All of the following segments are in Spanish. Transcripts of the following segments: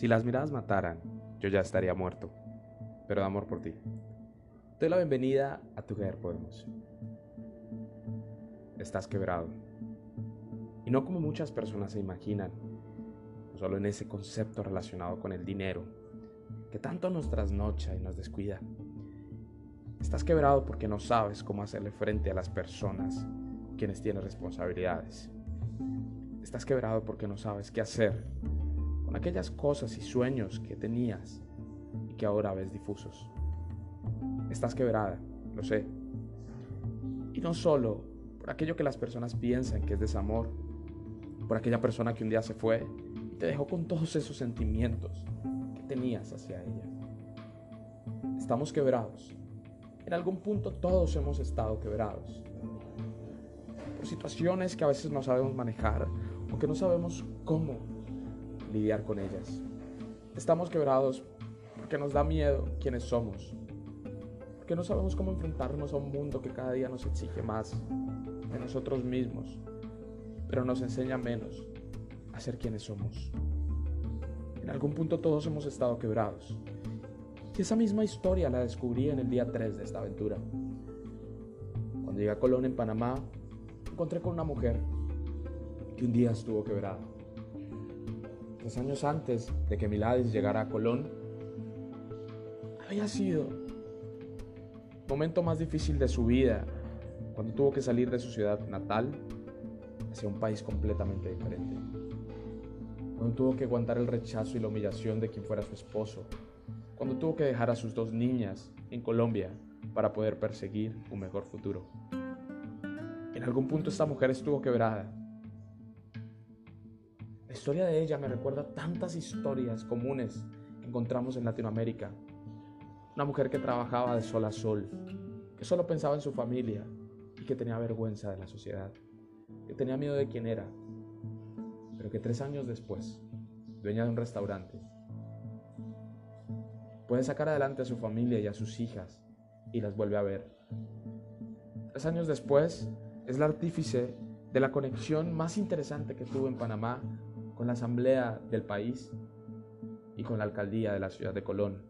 Si las miradas mataran, yo ya estaría muerto, pero de amor por ti. Te doy la bienvenida a tu Together Podemos. Estás quebrado. Y no como muchas personas se imaginan, no solo en ese concepto relacionado con el dinero, que tanto nos trasnocha y nos descuida. Estás quebrado porque no sabes cómo hacerle frente a las personas quienes tienen responsabilidades. Estás quebrado porque no sabes qué hacer con aquellas cosas y sueños que tenías y que ahora ves difusos. Estás quebrada, lo sé. Y no solo por aquello que las personas piensan que es desamor, por aquella persona que un día se fue y te dejó con todos esos sentimientos que tenías hacia ella. Estamos quebrados. En algún punto todos hemos estado quebrados. Por situaciones que a veces no sabemos manejar o que no sabemos cómo lidiar con ellas. Estamos quebrados porque nos da miedo quienes somos, porque no sabemos cómo enfrentarnos a un mundo que cada día nos exige más de nosotros mismos, pero nos enseña menos a ser quienes somos. En algún punto todos hemos estado quebrados. Y esa misma historia la descubrí en el día 3 de esta aventura. Cuando llegué a Colón en Panamá, encontré con una mujer que un día estuvo quebrada tres años antes de que Miladis llegara a Colón, había sido el momento más difícil de su vida, cuando tuvo que salir de su ciudad natal hacia un país completamente diferente. Cuando tuvo que aguantar el rechazo y la humillación de quien fuera su esposo. Cuando tuvo que dejar a sus dos niñas en Colombia para poder perseguir un mejor futuro. En algún punto esta mujer estuvo quebrada la historia de ella me recuerda tantas historias comunes que encontramos en Latinoamérica. Una mujer que trabajaba de sol a sol, que solo pensaba en su familia y que tenía vergüenza de la sociedad, que tenía miedo de quién era, pero que tres años después, dueña de un restaurante, puede sacar adelante a su familia y a sus hijas y las vuelve a ver. Tres años después, es la artífice de la conexión más interesante que tuvo en Panamá con la asamblea del país y con la alcaldía de la ciudad de Colón.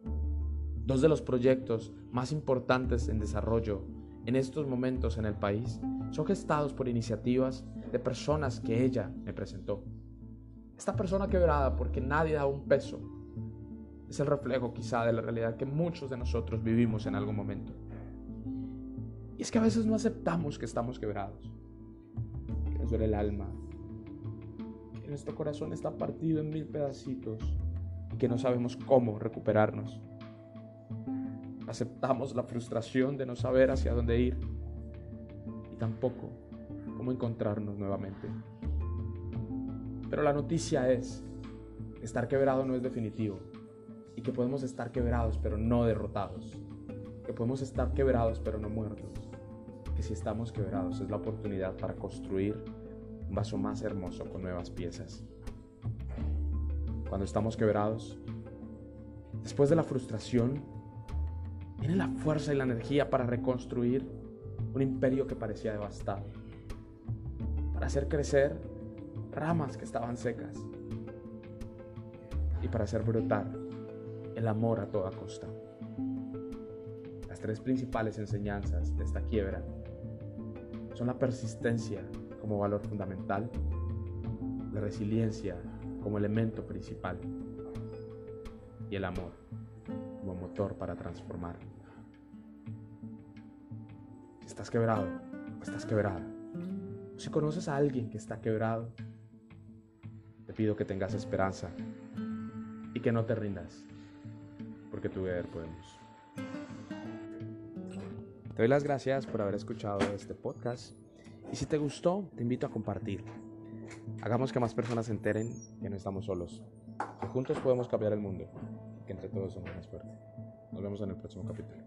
Dos de los proyectos más importantes en desarrollo en estos momentos en el país son gestados por iniciativas de personas que ella me presentó. Esta persona quebrada porque nadie da un peso es el reflejo quizá de la realidad que muchos de nosotros vivimos en algún momento. Y es que a veces no aceptamos que estamos quebrados, que nos duele el alma, nuestro corazón está partido en mil pedacitos y que no sabemos cómo recuperarnos. Aceptamos la frustración de no saber hacia dónde ir y tampoco cómo encontrarnos nuevamente. Pero la noticia es, estar quebrado no es definitivo y que podemos estar quebrados pero no derrotados, que podemos estar quebrados pero no muertos, que si estamos quebrados es la oportunidad para construir un vaso más hermoso con nuevas piezas. Cuando estamos quebrados, después de la frustración, viene la fuerza y la energía para reconstruir un imperio que parecía devastado, para hacer crecer ramas que estaban secas y para hacer brotar el amor a toda costa. Las tres principales enseñanzas de esta quiebra son la persistencia como valor fundamental, la resiliencia como elemento principal y el amor como motor para transformar. Si estás quebrado estás quebrada, si conoces a alguien que está quebrado, te pido que tengas esperanza y que no te rindas, porque tu ver podemos. Te doy las gracias por haber escuchado este podcast y si te gustó, te invito a compartirlo. Hagamos que más personas se enteren que no estamos solos, que juntos podemos cambiar el mundo, que entre todos somos más fuertes. Nos vemos en el próximo capítulo.